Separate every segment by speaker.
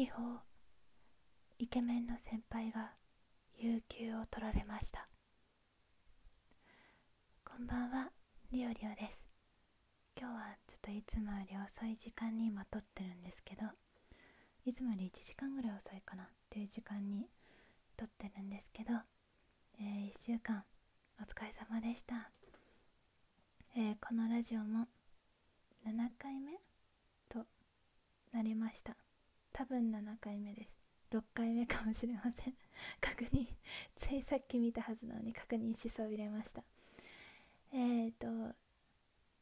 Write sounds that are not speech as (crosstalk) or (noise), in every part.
Speaker 1: 秘宝イケメンの先輩が有給を取られました。こんばんはリオリオです。今日はちょっといつもより遅い時間に今撮ってるんですけどいつもより1時間ぐらい遅いかなっていう時間に撮ってるんですけど、えー、1週間お疲れ様でした、えー、このラジオも7回目となりました。多分7回目です。6回目かもしれません。(laughs) 確認ついさっき見たはずなのに確認しそびれました。えっ、ー、と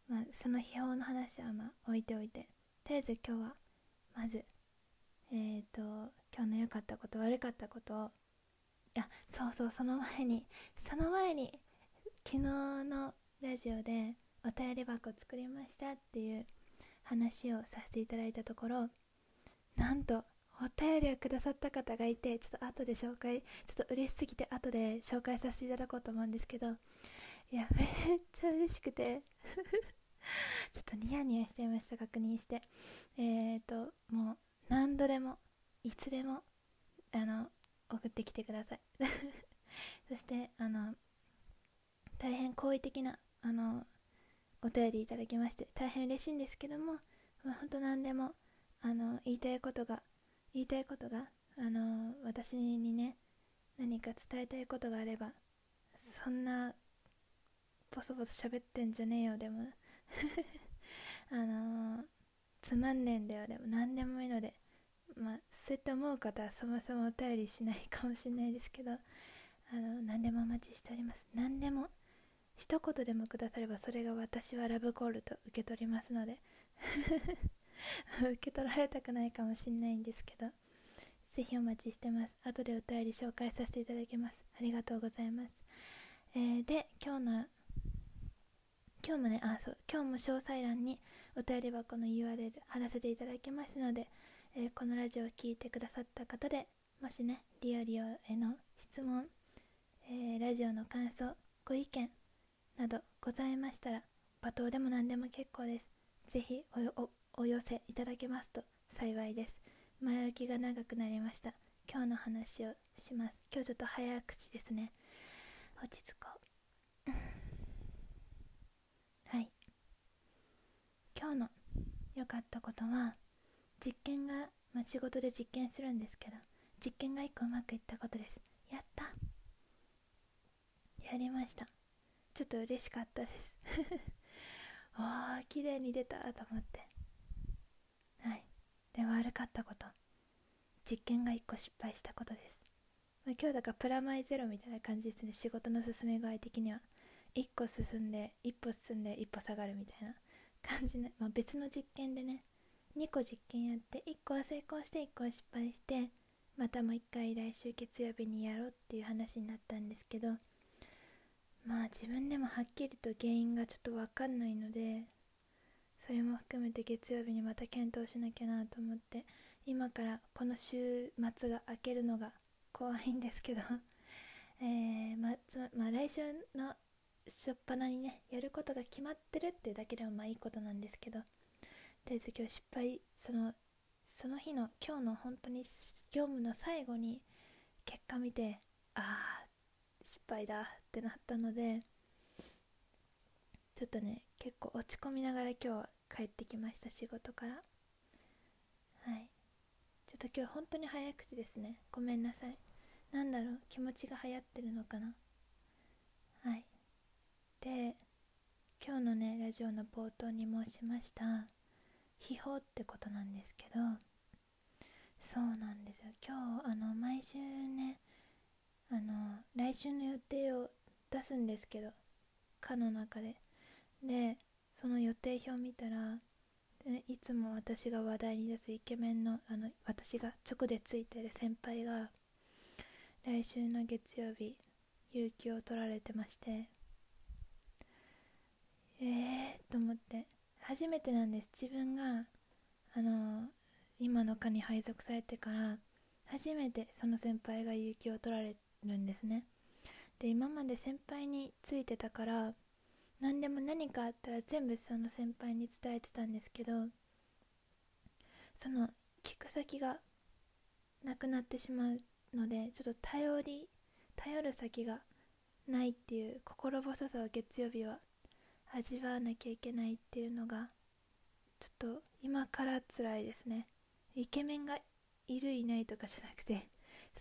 Speaker 1: まあその秘宝の話はまあ置いておいて。とりあえず今日はまずえっ、ー、と今日の良かったこと悪かったことをいやそうそうその前にその前に昨日のラジオでお便り箱作りましたっていう話をさせていただいたところなんとお便りをくださった方がいてちょっと後で紹介ちょっと嬉しすぎて後で紹介させていただこうと思うんですけどいや (laughs) めっちゃ嬉しくて (laughs) ちょっとニヤニヤしちゃいました確認して。えっ、ー、ともう何度でもいつでもあの送ってきてください。(laughs) そしてあの大変好意的なあのお便りいただきまして大変嬉しいんですけども、まあ、本当何でもあの言いたいことが言いたいことがあの私にね何か伝えたいことがあればそんなボソボソ喋ってんじゃねえよでも。(laughs) あのつまんねえんだよでも。何でもいいので。まあそうやって思う方はそもそもお便りしないかもしれないですけどあの何でもお待ちしております。何でも一言でもくださればそれが私はラブコールと受け取りますので。(laughs) (laughs) 受け取られたくないかもしれないんですけどぜひお待ちしてます。後でお便り紹介させていただきます。ありがとうございます、えー、で今日の今日もねあそう今日も詳細欄にお便り箱の URL 貼らせていただきますので、えー、このラジオを聴いてくださった方でもしねリオリオへの質問、えー、ラジオの感想ご意見などございましたら罵倒でも何でも結構です。ぜひおお寄せいただけますと幸いです。前置きが長くなりました。今日の話をします。今日ちょっと早口ですね。落ち着こう。(laughs) はい。今日の良かったことは実験が、まあ、仕事で実験するんですけど実験が1個うまくいったことです。やった。やりました。ちょっと嬉しかったです。(laughs) ああ綺麗に出たと思って。で悪かったこと実験が1個失敗したことです、まあ、今日だからプラマイゼロみたいな感じですね。仕事の進め具合的には。1個進んで1歩進んで1歩下がるみたいな。感じね、まあ、別の実験でね。2個実験やって1個は成功して1個は失敗してまたもう1回来週月曜日にやろうっていう話になったんですけど。まあ自分でもはっきりと原因がちょっと分かんないのでそれも含めて月曜日にまた検討しなきゃなと思って今からこの週末が明けるのが怖いんですけど (laughs) えー、ままあ、来週の初っ端にねやることが決まってるっていうだけでもまあいいことなんですけどとりあえず今日失敗そのその日の今日の本当に業務の最後に結果見てああ失敗だってなったのでちょっとね結構落ち込みながら今日は帰ってきました仕事から。はい。ちょっと今日本当に早口ですね。ごめんなさい。なんだろう。気持ちが流行ってるのかな。はい。で今日のねラジオの冒頭に申しました秘宝ってことなんですけどそうなんですよ。今日あの毎週ねあの来週の予定を出すんですけど課の中で。でその予定表を見たらいつも私が話題に出すイケメンのあの私が直でついてる先輩が来週の月曜日有給を取られてましてえーと思って初めてなんです。自分があの今の課に配属されてから初めてその先輩が有給を取られるんですね。で今まで先輩についてたから何でも何かあったら全部その先輩に伝えてたんですけどその聞く先がなくなってしまうのでちょっと頼り頼る先がないっていう心細さを月曜日は味わわなきゃいけないっていうのがちょっと今から辛いですね。イケメンがいるいないとかじゃなくて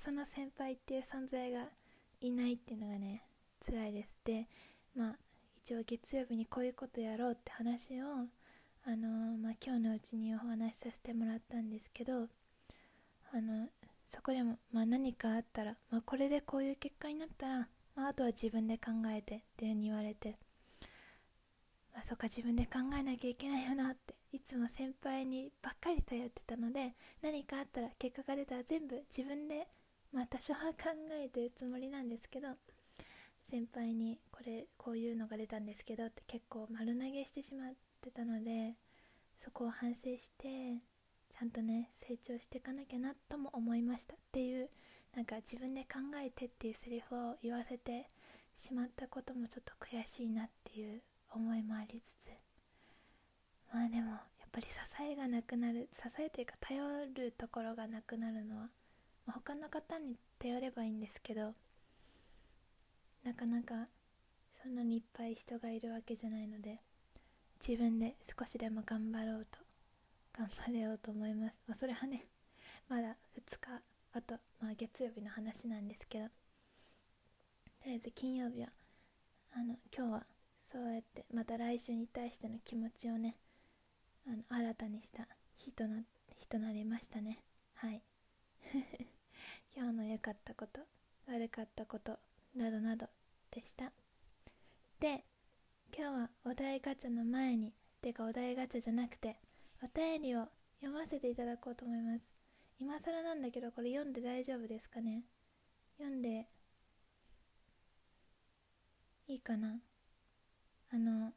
Speaker 1: その先輩っていう存在がいないっていうのがね辛いです。でまあ一応月曜日にこういうことやろうって話をあのー、まあ、今日のうちにお話しさせてもらったんですけどあのそこでも、まあ、何かあったら、まあ、これでこういう結果になったら、まあ、あとは自分で考えてっていうふうに言われて、まあ、そっか自分で考えなきゃいけないよなっていつも先輩にばっかり頼ってたので何かあったら結果が出たら全部自分でまあ多少は考えてるつもりなんですけど先輩にこれこういうのが出たんですけどって結構丸投げしてしまってたのでそこを反省してちゃんとね成長していかなきゃなとも思いましたっていうなんか自分で考えてっていうセリフを言わせてしまったこともちょっと悔しいなっていう思いもありつつまあでもやっぱり支えがなくなる支えというか頼るところがなくなるのは、ま、他の方に頼ればいいんですけどなかなかそんなにいっぱい人がいるわけじゃないので自分で少しでも頑張ろうと頑張れようと思います、まあ、それはねまだ2日あと、まあ、月曜日の話なんですけどとりあえず金曜日はあの今日はそうやってまた来週に対しての気持ちをねあの新たにした日とな日となりましたね。はい。(laughs) 今日の良かったこと悪かったことなどなどでした。で今日はお題ガチャの前にてかお題ガチャじゃなくてお便りを読ませていただこうと思います。今更なんだけどこれ読んで大丈夫ですかね？読んでいいかな？あの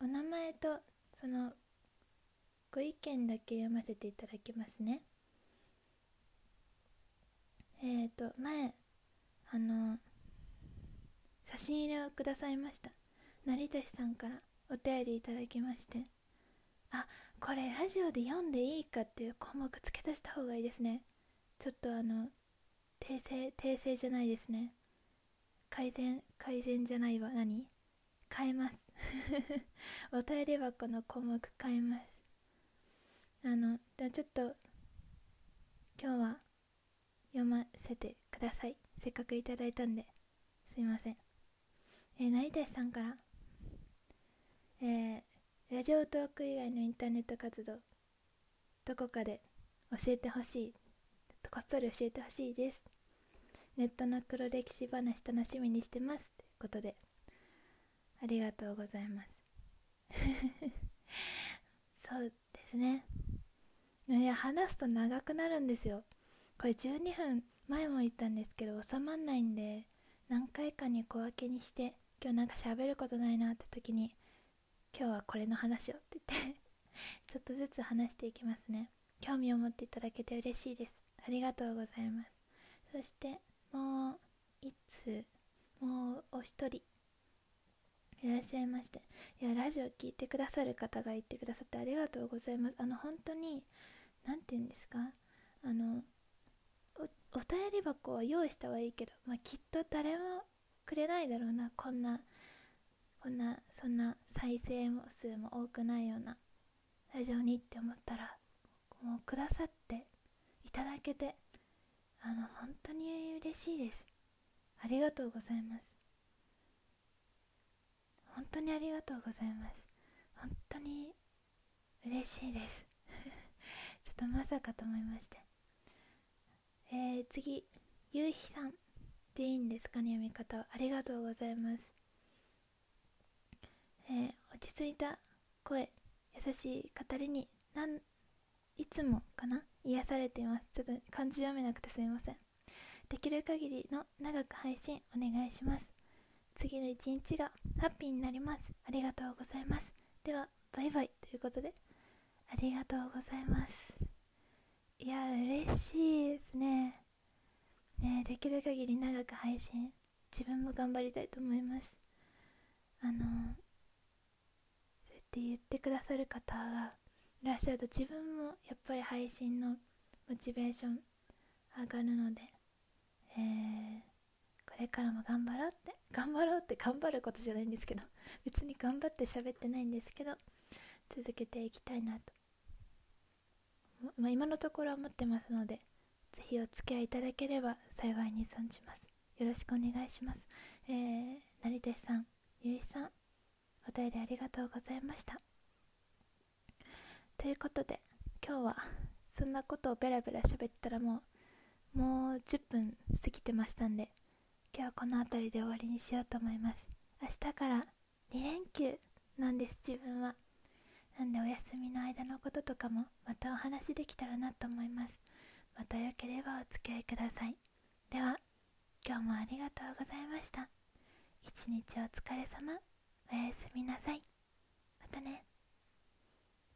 Speaker 1: お名前とそのご意見だけ読ませていただきますね。えっ、ー、と前あの差し入れをくださいました。成田さんからお便りいただきまして。あこれラジオで読んでいいかっていう項目付け足した方がいいですね。ちょっとあの訂正訂正じゃないですね。改善改善じゃないわ。何？変えます。(laughs) お便り箱の項目変えます。あのでちょっと今日は読ませてください。せっかくいただいたんで。すいません。えー、成田さんから。えー、ラジオトーク以外のインターネット活動どこかで教えてほしいこっそり教えてほしいです。ネットの黒歴史話楽しみにしてます。ということでありがとうございます。(laughs) そうですね。いや話すと長くなるんですよ。これ12分前も言ったんですけど収まんないんで何回かに小分けにして今日なんか喋ることないなって時に今日はこれの話をって言って (laughs) ちょっとずつ話していきますね。興味を持っていただけて嬉しいです。ありがとうございます。そしてもう一通もうお一人いらっしゃいましていやラジオ聞いてくださる方がいてくださってありがとうございます。あの本当に何て言うんですか？あのお便り箱は用意したはいいけど、まあ、きっと誰もくれないだろうな。こんなこんなそんな再生数も多くないようなラジオにって思ったらもうくださっていただけてあの本当に嬉しいです。ありがとうございます。本当にありがとうございます。本当に嬉しいです。(laughs) ちょっとまさかと思いまして。えー、次ゆうひさん。でいいんですかね読み方ありがとうございますえー、落ち着いた声優しい語りになんいつもかな？癒されていますちょっと漢字読めなくてすみませんできる限りの長く配信お願いします次の一日がハッピーになります。ありがとうございます。では、バイバイということで、ありがとうございます。いや、嬉しいですね。ねできる限り長く配信、自分も頑張りたいと思います。あの、そうやって言ってくださる方がいらっしゃると自分もやっぱり配信のモチベーション上がるので、えー、これからも頑張ろうって頑張ろうって頑張ることじゃないんですけど別に頑張って喋ってないんですけど続けていきたいなと、まあ、今のところは思ってますのでぜひお付き合いいただければ幸いに存じます。よろしくお願いします。えー、成田さんゆいさんお便りありがとうございました。ということで今日はそんなことをベラベラ喋ったらもうもう10分過ぎてましたんで今日はこの辺りで終わりにしようと思います。明日から2連休なんです自分は。なんでお休みの間のこととかもまたお話できたらなと思います。またよければお付き合いください。では今日もありがとうございました。一日お疲れ様。おやすみなさい。またね。